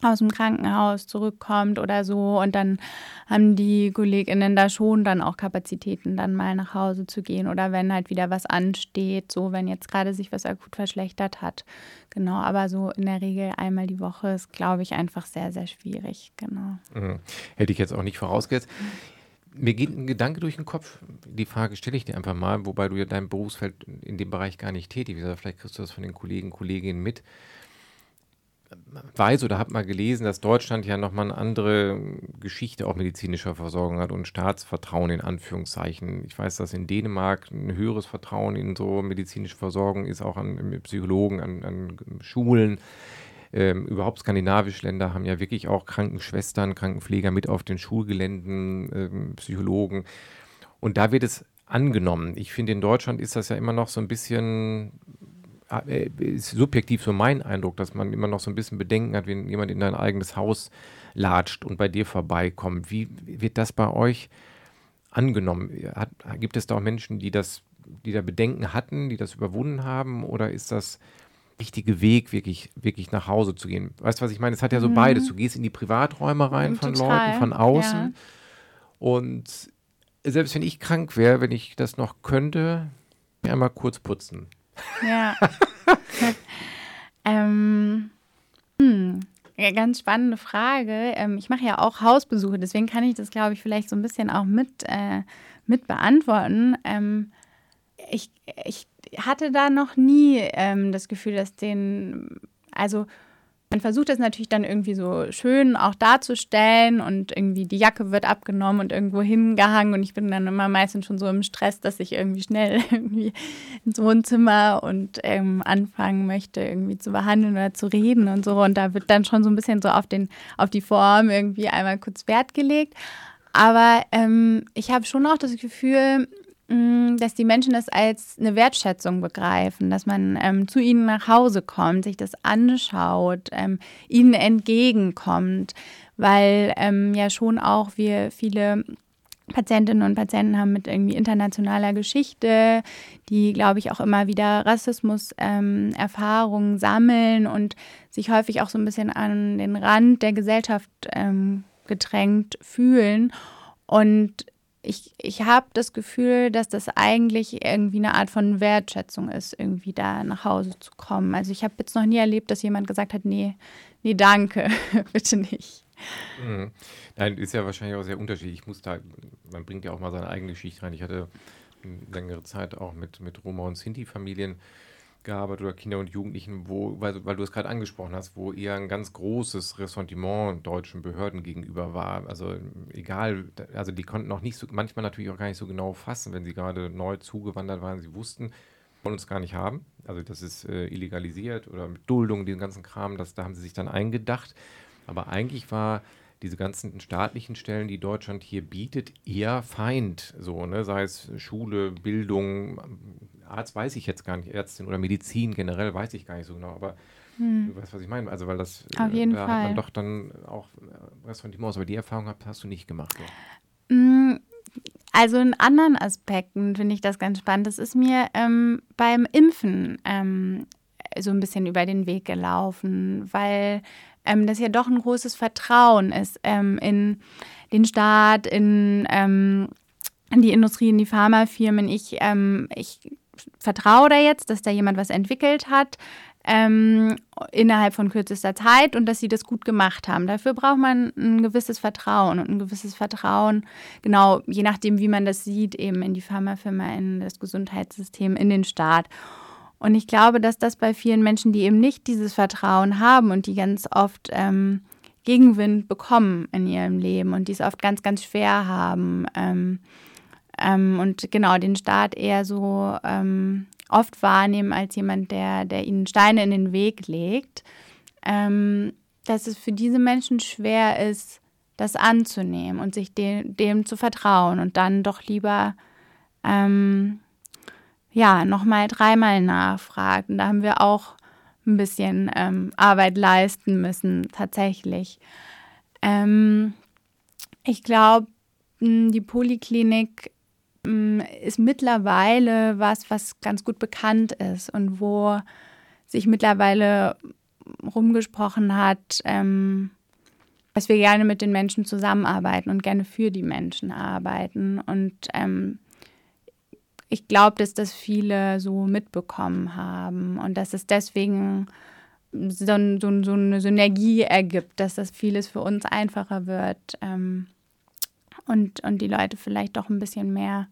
D: aus dem Krankenhaus zurückkommt oder so. Und dann haben die KollegInnen da schon dann auch Kapazitäten, dann mal nach Hause zu gehen oder wenn halt wieder was ansteht, so wenn jetzt gerade sich was akut verschlechtert hat. Genau, aber so in der Regel einmal die Woche ist, glaube ich, einfach sehr, sehr schwierig. Genau.
C: Mhm. Hätte ich jetzt auch nicht vorausgesetzt. Mir geht ein Gedanke durch den Kopf. Die Frage stelle ich dir einfach mal, wobei du ja dein Berufsfeld in dem Bereich gar nicht tätig bist. Vielleicht kriegst du das von den Kollegen, Kolleginnen mit. Weiß oder habe mal gelesen, dass Deutschland ja nochmal eine andere Geschichte auch medizinischer Versorgung hat und Staatsvertrauen in Anführungszeichen. Ich weiß, dass in Dänemark ein höheres Vertrauen in so medizinische Versorgung ist, auch an Psychologen, an, an Schulen. Ähm, überhaupt skandinavische Länder haben ja wirklich auch Krankenschwestern, Krankenpfleger mit auf den Schulgeländen, ähm, Psychologen. Und da wird es angenommen. Ich finde, in Deutschland ist das ja immer noch so ein bisschen, äh, ist subjektiv so mein Eindruck, dass man immer noch so ein bisschen Bedenken hat, wenn jemand in dein eigenes Haus latscht und bei dir vorbeikommt. Wie wird das bei euch angenommen? Hat, gibt es da auch Menschen, die das, die da Bedenken hatten, die das überwunden haben? Oder ist das richtige Weg, wirklich, wirklich nach Hause zu gehen. Weißt du, was ich meine? Es hat ja so mhm. beides. Du gehst in die Privaträume rein von Total. Leuten, von außen. Ja. Und selbst wenn ich krank wäre, wenn ich das noch könnte, einmal kurz putzen.
D: Ja. [laughs] ähm, hm. Ja, ganz spannende Frage. Ähm, ich mache ja auch Hausbesuche, deswegen kann ich das, glaube ich, vielleicht so ein bisschen auch mit, äh, mit beantworten. Ähm, ich, ich hatte da noch nie ähm, das Gefühl, dass den, also man versucht das natürlich dann irgendwie so schön auch darzustellen und irgendwie die Jacke wird abgenommen und irgendwo hingehangen und ich bin dann immer meistens schon so im Stress, dass ich irgendwie schnell [laughs] irgendwie ins Wohnzimmer und ähm, anfangen möchte, irgendwie zu behandeln oder zu reden und so und da wird dann schon so ein bisschen so auf den, auf die Form irgendwie einmal kurz Wert gelegt. Aber ähm, ich habe schon auch das Gefühl, dass die Menschen das als eine Wertschätzung begreifen, dass man ähm, zu ihnen nach Hause kommt, sich das anschaut, ähm, ihnen entgegenkommt, weil ähm, ja schon auch wir viele Patientinnen und Patienten haben mit irgendwie internationaler Geschichte, die, glaube ich, auch immer wieder Rassismus-Erfahrungen ähm, sammeln und sich häufig auch so ein bisschen an den Rand der Gesellschaft ähm, gedrängt fühlen. Und ich, ich habe das Gefühl, dass das eigentlich irgendwie eine Art von Wertschätzung ist, irgendwie da nach Hause zu kommen. Also ich habe jetzt noch nie erlebt, dass jemand gesagt hat, nee, nee, danke, [laughs] bitte nicht.
C: Mhm. Nein, ist ja wahrscheinlich auch sehr unterschiedlich. Ich muss da, man bringt ja auch mal seine eigene Geschichte rein. Ich hatte längere Zeit auch mit, mit Roma- und Sinti-Familien gearbeitet oder Kinder und Jugendlichen, wo, weil, weil du es gerade angesprochen hast, wo eher ein ganz großes Ressentiment deutschen Behörden gegenüber war. Also egal, also die konnten auch nicht so, manchmal natürlich auch gar nicht so genau fassen, wenn sie gerade neu zugewandert waren, sie wussten, wollen uns gar nicht haben. Also das ist äh, illegalisiert oder mit Duldung, diesen ganzen Kram, das, da haben sie sich dann eingedacht. Aber eigentlich war diese ganzen staatlichen Stellen, die Deutschland hier bietet, eher Feind. So, ne? Sei es Schule, Bildung, Arzt weiß ich jetzt gar nicht, Ärztin oder Medizin generell weiß ich gar nicht so genau, aber hm. du weißt, was ich meine. Also, weil das,
D: Auf jeden
C: da
D: Fall.
C: hat man doch dann auch Ressentiments, aber die Erfahrung hast, hast du nicht gemacht.
D: So. Mm, also in anderen Aspekten finde ich das ganz spannend. Das ist mir ähm, beim Impfen ähm, so ein bisschen über den Weg gelaufen, weil ähm, das ja doch ein großes Vertrauen ist ähm, in den Staat, in, ähm, in, die Industrie, in die Pharmafirmen. Ich, ähm, ich vertraue da jetzt, dass da jemand was entwickelt hat. Ähm, innerhalb von kürzester Zeit und dass sie das gut gemacht haben. Dafür braucht man ein gewisses Vertrauen und ein gewisses Vertrauen, genau, je nachdem, wie man das sieht, eben in die Pharmafirma, in das Gesundheitssystem, in den Staat. Und ich glaube, dass das bei vielen Menschen, die eben nicht dieses Vertrauen haben und die ganz oft ähm, Gegenwind bekommen in ihrem Leben und die es oft ganz, ganz schwer haben ähm, ähm, und genau den Staat eher so ähm, oft wahrnehmen als jemand, der, der ihnen Steine in den Weg legt, ähm, dass es für diese Menschen schwer ist, das anzunehmen und sich dem, dem zu vertrauen und dann doch lieber ähm, ja, nochmal dreimal nachfragt. Und da haben wir auch ein bisschen ähm, Arbeit leisten müssen, tatsächlich. Ähm, ich glaube, die Poliklinik ist mittlerweile was, was ganz gut bekannt ist und wo sich mittlerweile rumgesprochen hat, ähm, dass wir gerne mit den Menschen zusammenarbeiten und gerne für die Menschen arbeiten. Und ähm, ich glaube, dass das viele so mitbekommen haben und dass es deswegen so, so, so eine Synergie ergibt, dass das vieles für uns einfacher wird ähm, und, und die Leute vielleicht doch ein bisschen mehr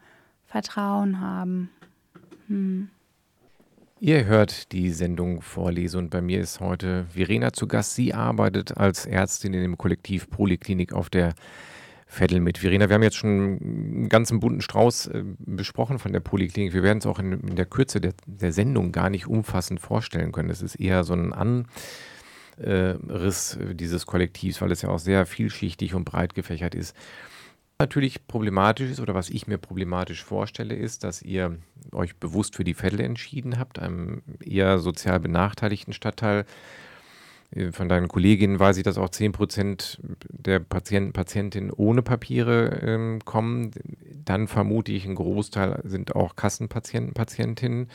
D: Vertrauen haben. Hm.
C: Ihr hört die Sendung Vorlese und bei mir ist heute Verena zu Gast. Sie arbeitet als Ärztin in dem Kollektiv Poliklinik auf der Vettel mit. Verena, wir haben jetzt schon einen ganzen bunten Strauß äh, besprochen von der Poliklinik. Wir werden es auch in, in der Kürze der, der, Sendung gar nicht umfassend vorstellen können. Es ist eher so ein Anriss äh, dieses Kollektivs, weil es ja auch sehr vielschichtig und breit gefächert ist. Natürlich problematisch ist oder was ich mir problematisch vorstelle, ist, dass ihr euch bewusst für die Vettel entschieden habt, einem eher sozial benachteiligten Stadtteil äh, von deinen Kolleginnen weiß ich, dass auch 10 Prozent der Patienten, Patientinnen ohne Papiere ähm, kommen. Dann vermute ich, ein Großteil sind auch Kassenpatienten, Patientinnen.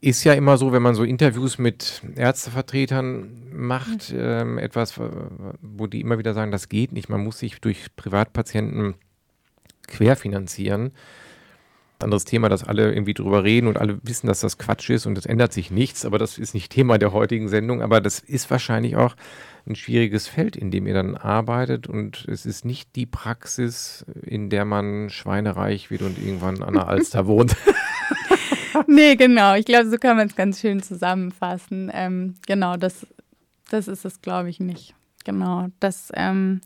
C: Ist ja immer so, wenn man so Interviews mit Ärztevertretern macht, mhm. ähm, etwas, wo die immer wieder sagen, das geht nicht. Man muss sich durch Privatpatienten querfinanzieren anderes Thema, dass alle irgendwie drüber reden und alle wissen, dass das Quatsch ist und es ändert sich nichts, aber das ist nicht Thema der heutigen Sendung, aber das ist wahrscheinlich auch ein schwieriges Feld, in dem ihr dann arbeitet und es ist nicht die Praxis, in der man schweinereich wird und irgendwann an der Alster wohnt. [laughs] [laughs]
D: nee, genau. Ich glaube, so kann man es ganz schön zusammenfassen. Ähm, genau, das, das ist es, glaube ich, nicht. Genau, das ähm,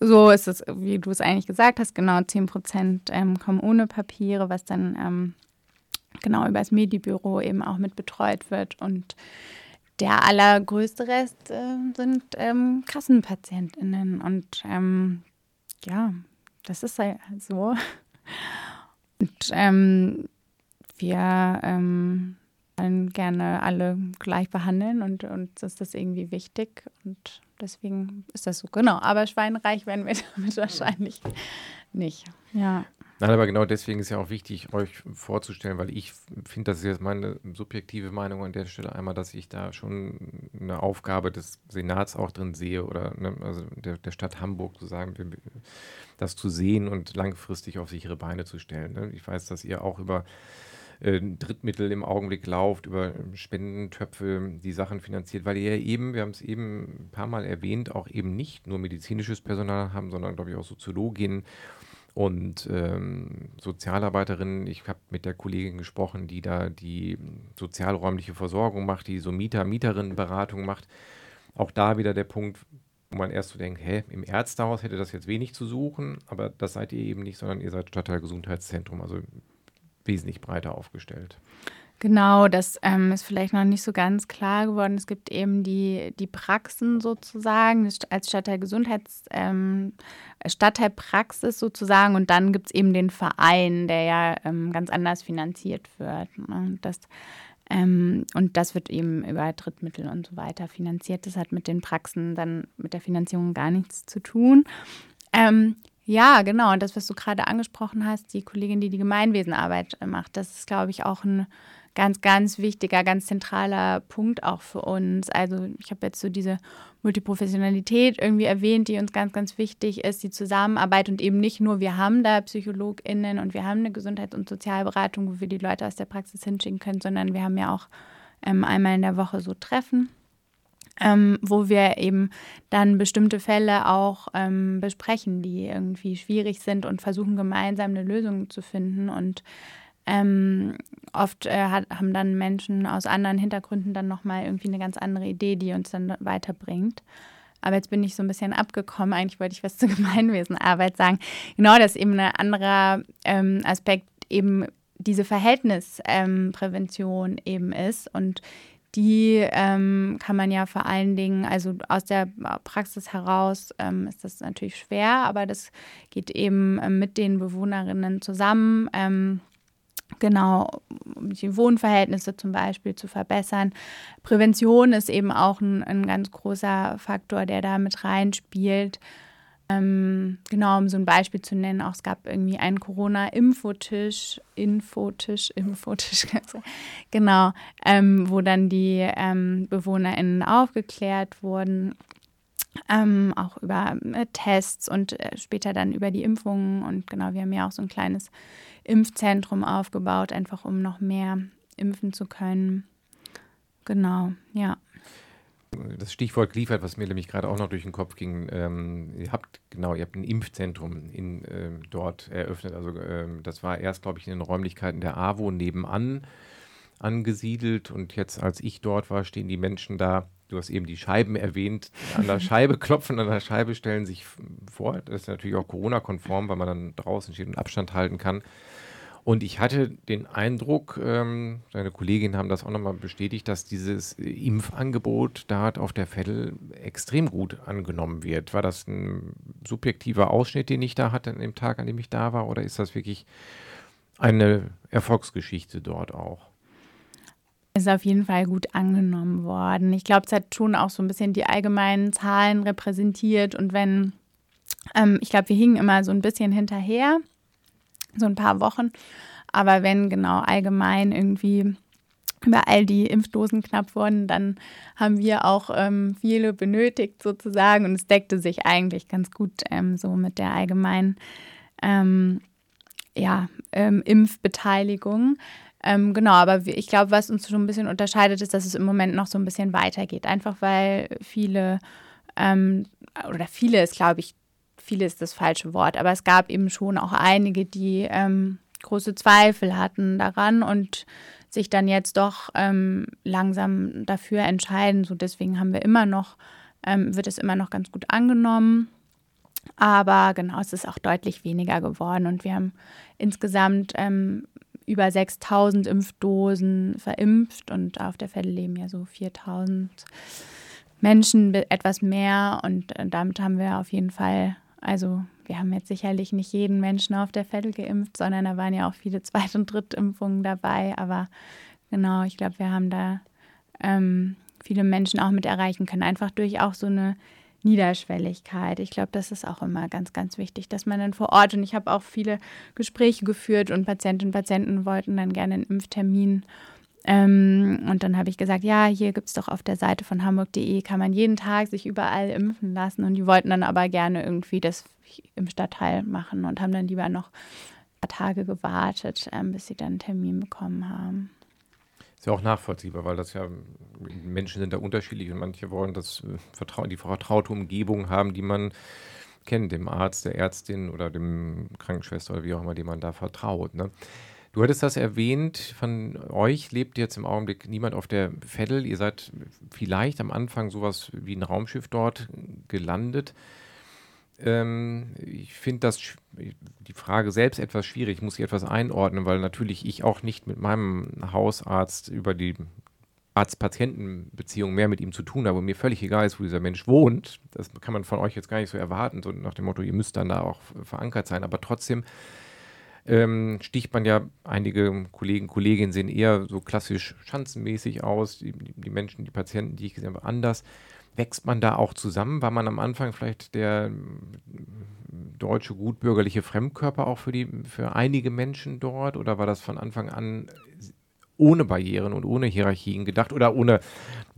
D: so ist es, wie du es eigentlich gesagt hast, genau 10 Prozent ähm, kommen ohne Papiere, was dann ähm, genau über das Medibüro eben auch mit betreut wird. Und der allergrößte Rest äh, sind ähm, KassenpatientInnen. Und ähm, ja, das ist halt so. [laughs] Und ähm, wir ähm, wollen gerne alle gleich behandeln und uns ist das irgendwie wichtig und deswegen ist das so. Genau, aber schweinreich werden wir [laughs] damit wahrscheinlich nicht. Ja.
C: Nein, aber genau deswegen ist ja auch wichtig, euch vorzustellen, weil ich finde, das ist jetzt meine subjektive Meinung an der Stelle einmal, dass ich da schon eine Aufgabe des Senats auch drin sehe oder ne, also der, der Stadt Hamburg zu sagen, das zu sehen und langfristig auf sichere Beine zu stellen. Ne? Ich weiß, dass ihr auch über äh, Drittmittel im Augenblick lauft, über Spendentöpfe die Sachen finanziert, weil ihr ja eben, wir haben es eben ein paar Mal erwähnt, auch eben nicht nur medizinisches Personal haben, sondern glaube ich auch Soziologinnen und ähm, Sozialarbeiterinnen. Ich habe mit der Kollegin gesprochen, die da die sozialräumliche Versorgung macht, die so Mieter, Mieterinnenberatung macht. Auch da wieder der Punkt, wo man erst so denkt, hä, im Ärztehaus hätte das jetzt wenig zu suchen, aber das seid ihr eben nicht, sondern ihr seid Stadtteilgesundheitszentrum, also wesentlich breiter aufgestellt.
D: Genau, das ähm, ist vielleicht noch nicht so ganz klar geworden. Es gibt eben die, die Praxen sozusagen als Stadtteilgesundheits, ähm, Stadtteilpraxis sozusagen und dann gibt es eben den Verein, der ja ähm, ganz anders finanziert wird. Ne? Das, ähm, und das wird eben über Drittmittel und so weiter finanziert. Das hat mit den Praxen dann mit der Finanzierung gar nichts zu tun. Ähm, ja, genau. Und das, was du gerade angesprochen hast, die Kollegin, die die Gemeinwesenarbeit macht, das ist, glaube ich, auch ein ganz, ganz wichtiger, ganz zentraler Punkt auch für uns. Also ich habe jetzt so diese Multiprofessionalität irgendwie erwähnt, die uns ganz, ganz wichtig ist, die Zusammenarbeit und eben nicht nur, wir haben da PsychologInnen und wir haben eine Gesundheits- und Sozialberatung, wo wir die Leute aus der Praxis hinschicken können, sondern wir haben ja auch ähm, einmal in der Woche so Treffen. Ähm, wo wir eben dann bestimmte Fälle auch ähm, besprechen, die irgendwie schwierig sind und versuchen gemeinsam eine Lösung zu finden. Und ähm, oft äh, hat, haben dann Menschen aus anderen Hintergründen dann nochmal irgendwie eine ganz andere Idee, die uns dann weiterbringt. Aber jetzt bin ich so ein bisschen abgekommen. Eigentlich wollte ich was zur [laughs] Gemeinwesenarbeit sagen. Genau, das ist eben ein anderer ähm, Aspekt, eben diese Verhältnisprävention ähm, eben ist. Und die ähm, kann man ja vor allen Dingen, also aus der Praxis heraus ähm, ist das natürlich schwer, aber das geht eben äh, mit den Bewohnerinnen zusammen ähm, Genau, um die Wohnverhältnisse zum Beispiel zu verbessern. Prävention ist eben auch ein, ein ganz großer Faktor, der da mit reinspielt. Ähm, genau, um so ein Beispiel zu nennen, auch es gab irgendwie einen Corona-Infotisch, Infotisch, Infotisch, [laughs] genau, ähm, wo dann die ähm, BewohnerInnen aufgeklärt wurden, ähm, auch über äh, Tests und äh, später dann über die Impfungen. Und genau, wir haben ja auch so ein kleines Impfzentrum aufgebaut, einfach um noch mehr impfen zu können. Genau, ja.
C: Das Stichwort geliefert, was mir nämlich gerade auch noch durch den Kopf ging. Ähm, ihr habt genau, ihr habt ein Impfzentrum in, ähm, dort eröffnet. Also ähm, das war erst, glaube ich, in den Räumlichkeiten der AWO nebenan angesiedelt und jetzt, als ich dort war, stehen die Menschen da. Du hast eben die Scheiben erwähnt, an der [laughs] Scheibe klopfen, an der Scheibe stellen sich vor. Das ist natürlich auch Corona-konform, weil man dann draußen steht und Abstand halten kann. Und ich hatte den Eindruck, ähm, seine Kolleginnen haben das auch nochmal bestätigt, dass dieses Impfangebot da auf der Vettel extrem gut angenommen wird. War das ein subjektiver Ausschnitt, den ich da hatte an dem Tag, an dem ich da war, oder ist das wirklich eine Erfolgsgeschichte dort auch?
D: Ist auf jeden Fall gut angenommen worden. Ich glaube, es hat schon auch so ein bisschen die allgemeinen Zahlen repräsentiert und wenn, ähm, ich glaube, wir hingen immer so ein bisschen hinterher so ein paar Wochen. Aber wenn genau allgemein irgendwie überall die Impfdosen knapp wurden, dann haben wir auch ähm, viele benötigt sozusagen und es deckte sich eigentlich ganz gut ähm, so mit der allgemeinen ähm, ja, ähm, Impfbeteiligung. Ähm, genau, aber ich glaube, was uns schon ein bisschen unterscheidet, ist, dass es im Moment noch so ein bisschen weitergeht. Einfach weil viele ähm, oder viele ist, glaube ich, viele ist das falsche Wort, aber es gab eben schon auch einige, die ähm, große Zweifel hatten daran und sich dann jetzt doch ähm, langsam dafür entscheiden. So deswegen haben wir immer noch, ähm, wird es immer noch ganz gut angenommen. Aber genau, es ist auch deutlich weniger geworden und wir haben insgesamt ähm, über 6000 Impfdosen verimpft und auf der Fälle leben ja so 4000 Menschen etwas mehr und äh, damit haben wir auf jeden Fall also wir haben jetzt sicherlich nicht jeden Menschen auf der Vettel geimpft, sondern da waren ja auch viele Zweit- und Drittimpfungen dabei. Aber genau, ich glaube, wir haben da ähm, viele Menschen auch mit erreichen können. Einfach durch auch so eine Niederschwelligkeit. Ich glaube, das ist auch immer ganz, ganz wichtig, dass man dann vor Ort, und ich habe auch viele Gespräche geführt und Patientinnen und Patienten wollten dann gerne einen Impftermin. Ähm, und dann habe ich gesagt, ja, hier gibt es doch auf der Seite von hamburg.de, kann man jeden Tag sich überall impfen lassen. Und die wollten dann aber gerne irgendwie das im Stadtteil machen und haben dann lieber noch ein paar Tage gewartet, ähm, bis sie dann einen Termin bekommen haben.
C: Ist ja auch nachvollziehbar, weil das ja Menschen sind da unterschiedlich und manche wollen das äh, die vertraute Umgebung haben, die man kennt, dem Arzt, der Ärztin oder dem Krankenschwester oder wie auch immer, dem man da vertraut. Ne? Du hattest das erwähnt, von euch lebt jetzt im Augenblick niemand auf der Veddel. Ihr seid vielleicht am Anfang sowas wie ein Raumschiff dort gelandet. Ähm, ich finde das die Frage selbst etwas schwierig, ich muss sie etwas einordnen, weil natürlich ich auch nicht mit meinem Hausarzt über die Arzt-Patienten-Beziehung mehr mit ihm zu tun habe und mir völlig egal ist, wo dieser Mensch wohnt. Das kann man von euch jetzt gar nicht so erwarten, so nach dem Motto, ihr müsst dann da auch verankert sein. Aber trotzdem ähm, sticht man ja, einige Kollegen, Kolleginnen sehen eher so klassisch schanzenmäßig aus, die, die Menschen, die Patienten, die ich gesehen habe, anders. Wächst man da auch zusammen? War man am Anfang vielleicht der deutsche gutbürgerliche Fremdkörper auch für, die, für einige Menschen dort? Oder war das von Anfang an ohne Barrieren und ohne Hierarchien gedacht oder ohne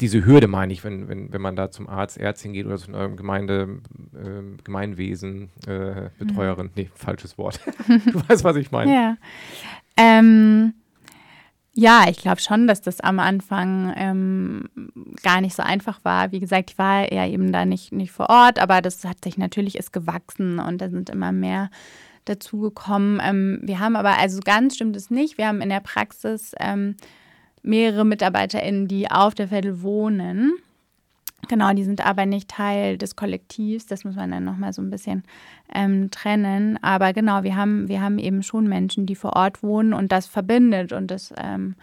C: diese Hürde, meine ich, wenn, wenn, wenn man da zum Arzt, Ärztin geht oder zu einer Gemeinde, äh, Gemeinwesen, äh, Betreuerin, mhm. nee, falsches Wort. [laughs] du weißt, was ich meine.
D: Ja. Ähm, ja, ich glaube schon, dass das am Anfang ähm, gar nicht so einfach war. Wie gesagt, ich war ja eben da nicht, nicht vor Ort, aber das hat sich natürlich ist gewachsen und da sind immer mehr dazugekommen. Ähm, wir haben aber, also ganz stimmt es nicht, wir haben in der Praxis ähm, mehrere MitarbeiterInnen, die auf der Vettel wohnen. Genau, die sind aber nicht Teil des Kollektivs. Das muss man dann nochmal so ein bisschen ähm, trennen. Aber genau, wir haben, wir haben eben schon Menschen, die vor Ort wohnen und das verbindet. Und das, ähm,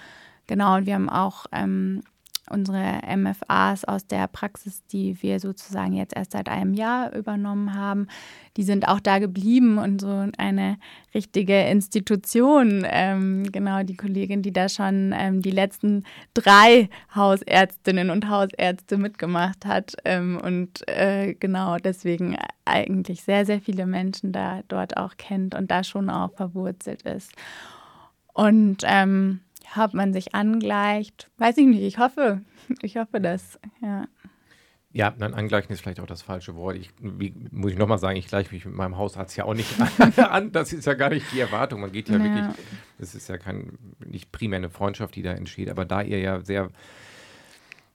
D: genau, und wir haben auch ähm, unsere MFAs aus der Praxis, die wir sozusagen jetzt erst seit einem Jahr übernommen haben, die sind auch da geblieben und so eine richtige Institution. Ähm, genau, die Kollegin, die da schon ähm, die letzten drei Hausärztinnen und Hausärzte mitgemacht hat ähm, und äh, genau deswegen eigentlich sehr, sehr viele Menschen da dort auch kennt und da schon auch verwurzelt ist. Und ähm, ob man sich angleicht, weiß ich nicht. Ich hoffe, ich hoffe das, ja.
C: Ja, dann angleichen ist vielleicht auch das falsche Wort. Ich, wie, muss ich nochmal sagen, ich gleiche mich mit meinem Hausarzt ja auch nicht [laughs] an. Das ist ja gar nicht die Erwartung. Man geht ja, ja. wirklich, das ist ja kein, nicht primär eine Freundschaft, die da entsteht. Aber da ihr ja sehr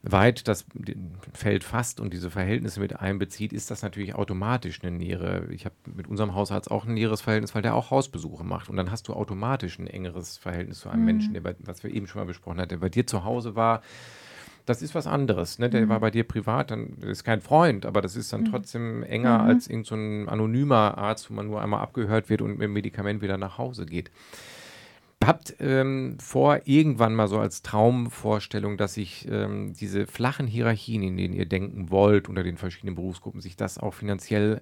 C: weit das Feld fasst und diese Verhältnisse mit einbezieht, ist das natürlich automatisch eine nähere. Ich habe mit unserem Hausarzt auch ein näheres Verhältnis, weil der auch Hausbesuche macht. Und dann hast du automatisch ein engeres Verhältnis zu einem mhm. Menschen, der bei, was wir eben schon mal besprochen hatten, der bei dir zu Hause war. Das ist was anderes. Ne? Der mhm. war bei dir privat, dann ist kein Freund, aber das ist dann mhm. trotzdem enger mhm. als irgendein so anonymer Arzt, wo man nur einmal abgehört wird und mit dem Medikament wieder nach Hause geht habt ähm, vor, irgendwann mal so als Traumvorstellung, dass sich ähm, diese flachen Hierarchien, in denen ihr denken wollt, unter den verschiedenen Berufsgruppen, sich das auch finanziell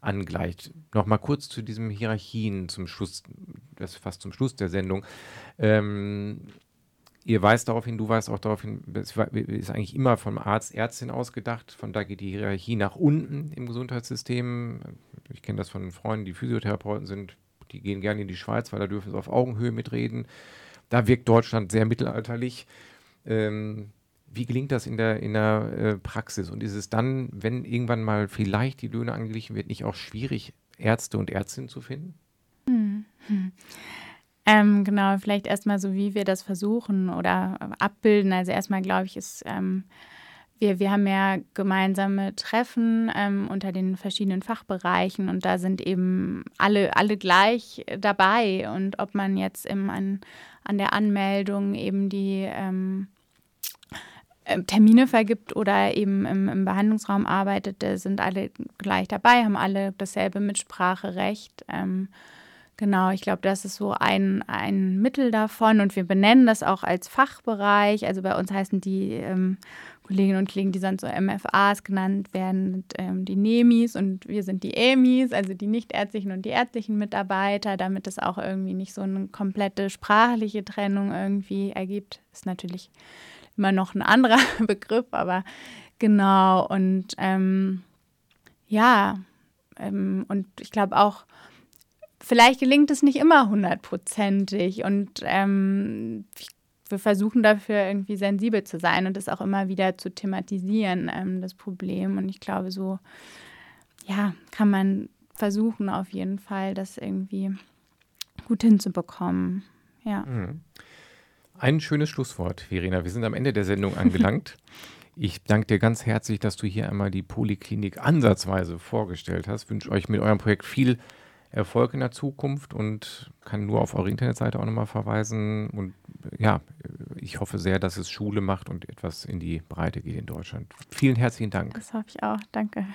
C: angleicht. Nochmal kurz zu diesen Hierarchien zum Schluss, das fast zum Schluss der Sendung. Ähm, ihr weist darauf hin, du weißt auch darauf hin, es ist eigentlich immer vom Arzt, Ärztin ausgedacht. Von da geht die Hierarchie nach unten im Gesundheitssystem. Ich kenne das von Freunden, die Physiotherapeuten sind die gehen gerne in die Schweiz, weil da dürfen sie auf Augenhöhe mitreden. Da wirkt Deutschland sehr mittelalterlich. Ähm, wie gelingt das in der, in der äh, Praxis? Und ist es dann, wenn irgendwann mal vielleicht die Löhne angeglichen wird, nicht auch schwierig, Ärzte und Ärztinnen zu finden?
D: Hm. Hm. Ähm, genau, vielleicht erstmal so, wie wir das versuchen oder abbilden. Also erstmal glaube ich, ist ähm, wir, wir haben ja gemeinsame Treffen ähm, unter den verschiedenen Fachbereichen und da sind eben alle, alle gleich dabei. Und ob man jetzt im, an, an der Anmeldung eben die ähm, äh, Termine vergibt oder eben im, im Behandlungsraum arbeitet, sind alle gleich dabei, haben alle dasselbe Mitspracherecht. Ähm, Genau, ich glaube, das ist so ein, ein Mittel davon und wir benennen das auch als Fachbereich. Also bei uns heißen die ähm, Kolleginnen und Kollegen, die sonst so MFAs genannt werden, ähm, die NEMIs und wir sind die EMIs, also die nichtärztlichen und die ärztlichen Mitarbeiter, damit es auch irgendwie nicht so eine komplette sprachliche Trennung irgendwie ergibt. Ist natürlich immer noch ein anderer [laughs] Begriff, aber genau und ähm, ja, ähm, und ich glaube auch, vielleicht gelingt es nicht immer hundertprozentig und ähm, wir versuchen dafür irgendwie sensibel zu sein und das auch immer wieder zu thematisieren, ähm, das Problem. Und ich glaube, so, ja, kann man versuchen auf jeden Fall, das irgendwie gut hinzubekommen. Ja. Mhm.
C: Ein schönes Schlusswort, Verena. Wir sind am Ende der Sendung angelangt. [laughs] Ich danke dir ganz herzlich, dass du hier einmal die Poliklinik ansatzweise vorgestellt hast. Ich wünsche euch mit eurem Projekt viel Erfolg in der Zukunft und kann nur auf eure Internetseite auch nochmal verweisen. Und ja, ich hoffe sehr, dass es Schule macht und etwas in die Breite geht in Deutschland. Vielen herzlichen Dank.
D: Das hoffe ich auch. Danke.